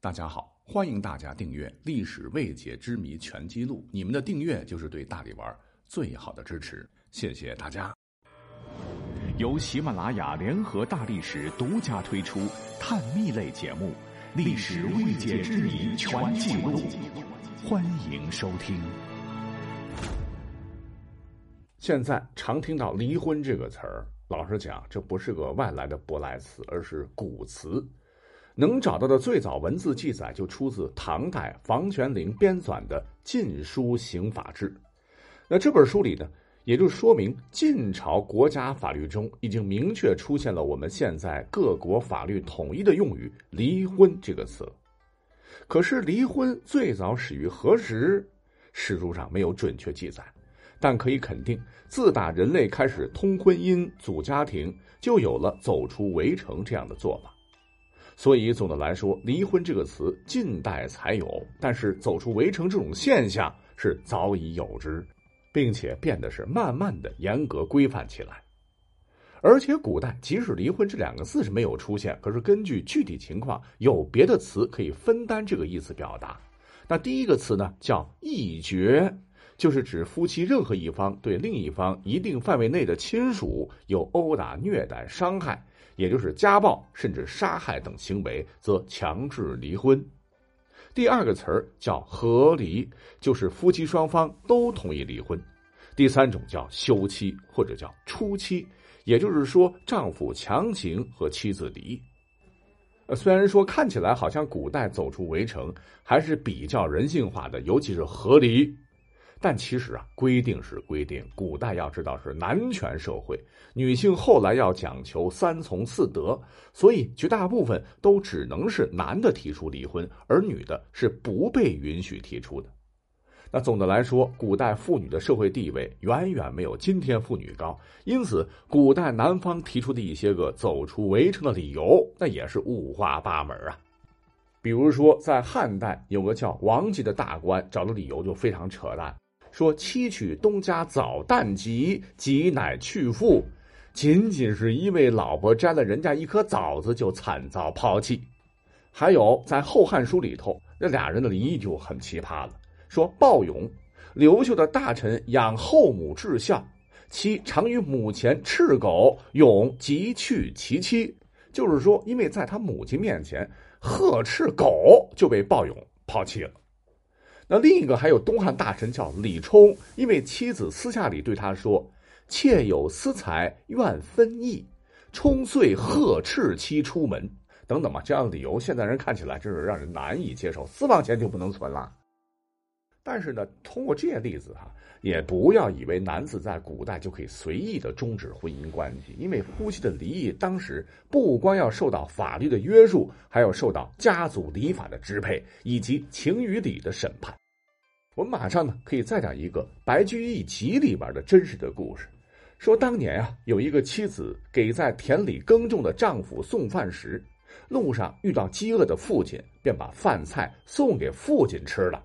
大家好，欢迎大家订阅《历史未解之谜全记录》。你们的订阅就是对大力丸最好的支持，谢谢大家。由喜马拉雅联合大历史独家推出探秘类节目《历史未解之谜全记录》，欢迎收听。现在常听到“离婚”这个词儿，老实讲，这不是个外来的舶来词，而是古词。能找到的最早文字记载就出自唐代房玄龄编纂的《晋书刑法志》。那这本书里呢，也就说明晋朝国家法律中已经明确出现了我们现在各国法律统一的用语“离婚”这个词。可是，离婚最早始于何时？史书上没有准确记载，但可以肯定，自打人类开始通婚姻、组家庭，就有了走出围城这样的做法。所以，总的来说，“离婚”这个词近代才有，但是走出围城这种现象是早已有之，并且变得是慢慢的严格规范起来。而且，古代即使“离婚”这两个字是没有出现，可是根据具体情况，有别的词可以分担这个意思表达。那第一个词呢，叫“义绝”，就是指夫妻任何一方对另一方一定范围内的亲属有殴打、虐待、伤害。也就是家暴甚至杀害等行为，则强制离婚。第二个词儿叫和离，就是夫妻双方都同意离婚。第三种叫休妻或者叫初妻，也就是说丈夫强行和妻子离。呃，虽然说看起来好像古代走出围城还是比较人性化的，尤其是和离。但其实啊，规定是规定。古代要知道是男权社会，女性后来要讲求三从四德，所以绝大部分都只能是男的提出离婚，而女的是不被允许提出的。那总的来说，古代妇女的社会地位远远没有今天妇女高，因此古代男方提出的一些个走出围城的理由，那也是五花八门啊。比如说，在汉代有个叫王吉的大官，找的理由就非常扯淡。说妻娶东家早旦吉，吉乃去父，仅仅是因为老婆摘了人家一颗枣子就惨遭抛弃。还有在《后汉书》里头，那俩人的离异就很奇葩了。说鲍勇，刘秀的大臣养后母至孝，其常于母前斥狗，勇即去其妻。就是说，因为在他母亲面前呵斥狗，就被鲍勇抛弃了。那另一个还有东汉大臣叫李冲，因为妻子私下里对他说：“妾有私财，愿分义。”冲遂呵斥妻出门，等等嘛，这样的理由，现在人看起来真是让人难以接受。私房钱就不能存了。但是呢，通过这些例子哈，也不要以为男子在古代就可以随意的终止婚姻关系，因为夫妻的离异，当时不光要受到法律的约束，还要受到家族礼法的支配以及情与理的审判。我们马上呢可以再讲一个《白居易集》里边的真实的故事，说当年啊，有一个妻子给在田里耕种的丈夫送饭时，路上遇到饥饿的父亲，便把饭菜送给父亲吃了。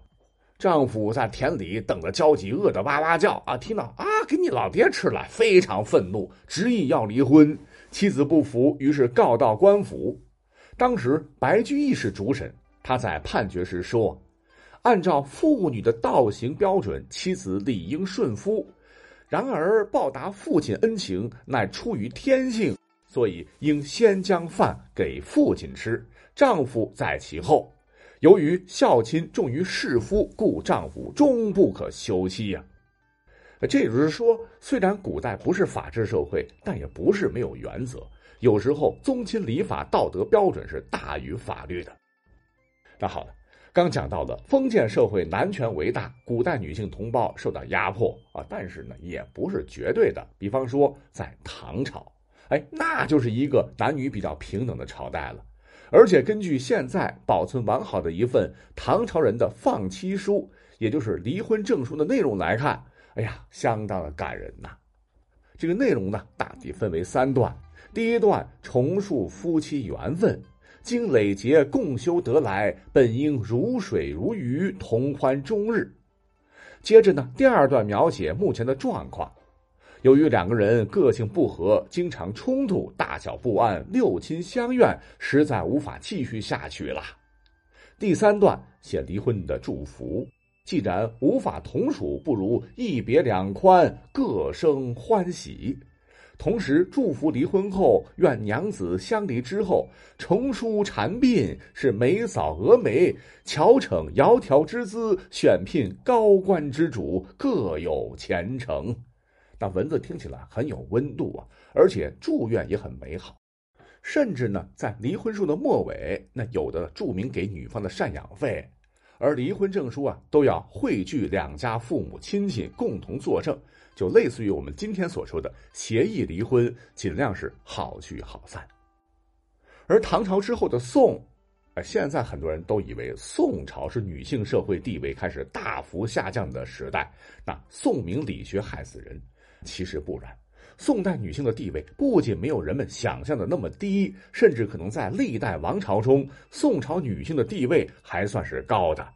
丈夫在田里等得焦急，饿得哇哇叫啊！听到啊，给你老爹吃了，非常愤怒，执意要离婚。妻子不服，于是告到官府。当时白居易是主审，他在判决时说：“按照妇女的道行标准，妻子理应顺夫；然而报答父亲恩情，乃出于天性，所以应先将饭给父亲吃，丈夫在其后。”由于孝亲重于事夫，故丈夫终不可休妻呀。这也就是说，虽然古代不是法治社会，但也不是没有原则。有时候宗亲礼法道德标准是大于法律的。那好了，刚讲到了封建社会男权为大，古代女性同胞受到压迫啊，但是呢，也不是绝对的。比方说在唐朝，哎，那就是一个男女比较平等的朝代了。而且根据现在保存完好的一份唐朝人的放妻书，也就是离婚证书的内容来看，哎呀，相当的感人呐。这个内容呢，大体分为三段。第一段重述夫妻缘分，经累劫共修得来，本应如水如鱼，同欢终日。接着呢，第二段描写目前的状况。由于两个人个性不合，经常冲突，大小不安，六亲相怨，实在无法继续下去了。第三段写离婚的祝福。既然无法同属，不如一别两宽，各生欢喜。同时祝福离婚后，愿娘子相离之后，重梳蝉鬓，是眉扫蛾眉，巧逞窈窕之姿，选聘高官之主，各有前程。那文字听起来很有温度啊，而且祝愿也很美好。甚至呢，在离婚书的末尾，那有的注明给女方的赡养费，而离婚证书啊，都要汇聚两家父母亲戚共同作证。就类似于我们今天所说的协议离婚，尽量是好聚好散。而唐朝之后的宋，哎，现在很多人都以为宋朝是女性社会地位开始大幅下降的时代，那宋明理学害死人。其实不然，宋代女性的地位不仅没有人们想象的那么低，甚至可能在历代王朝中，宋朝女性的地位还算是高的。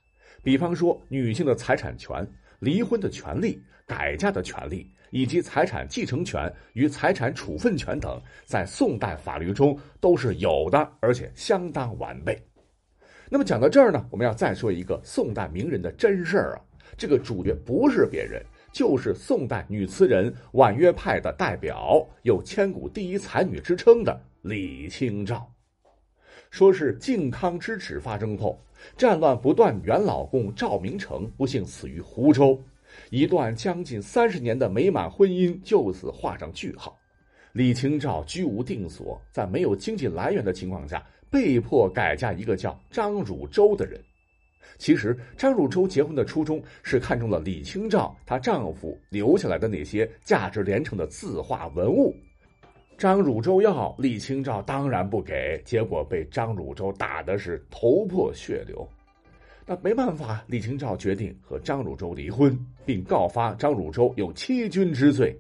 比方说，女性的财产权、离婚的权利。改嫁的权利，以及财产继承权与财产处分权等，在宋代法律中都是有的，而且相当完备。那么讲到这儿呢，我们要再说一个宋代名人的真事儿啊。这个主角不是别人，就是宋代女词人婉约派的代表，有千古第一才女之称的李清照。说是靖康之耻发生后，战乱不断，元老公赵明诚不幸死于湖州。一段将近三十年的美满婚姻就此画上句号。李清照居无定所，在没有经济来源的情况下，被迫改嫁一个叫张汝舟的人。其实，张汝舟结婚的初衷是看中了李清照她丈夫留下来的那些价值连城的字画文物。张汝舟要，李清照当然不给，结果被张汝舟打的是头破血流。那没办法，李清照决定和张汝舟离婚，并告发张汝舟有欺君之罪。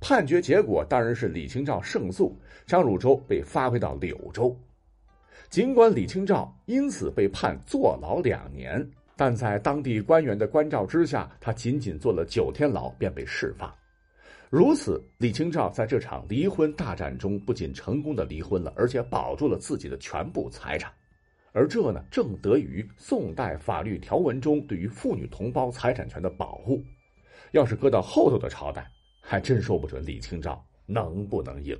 判决结果当然是李清照胜诉，张汝舟被发配到柳州。尽管李清照因此被判坐牢两年，但在当地官员的关照之下，他仅仅坐了九天牢便被释放。如此，李清照在这场离婚大战中不仅成功的离婚了，而且保住了自己的全部财产。而这呢，正得益于宋代法律条文中对于妇女同胞财产权的保护。要是搁到后头的朝代，还真说不准李清照能不能赢。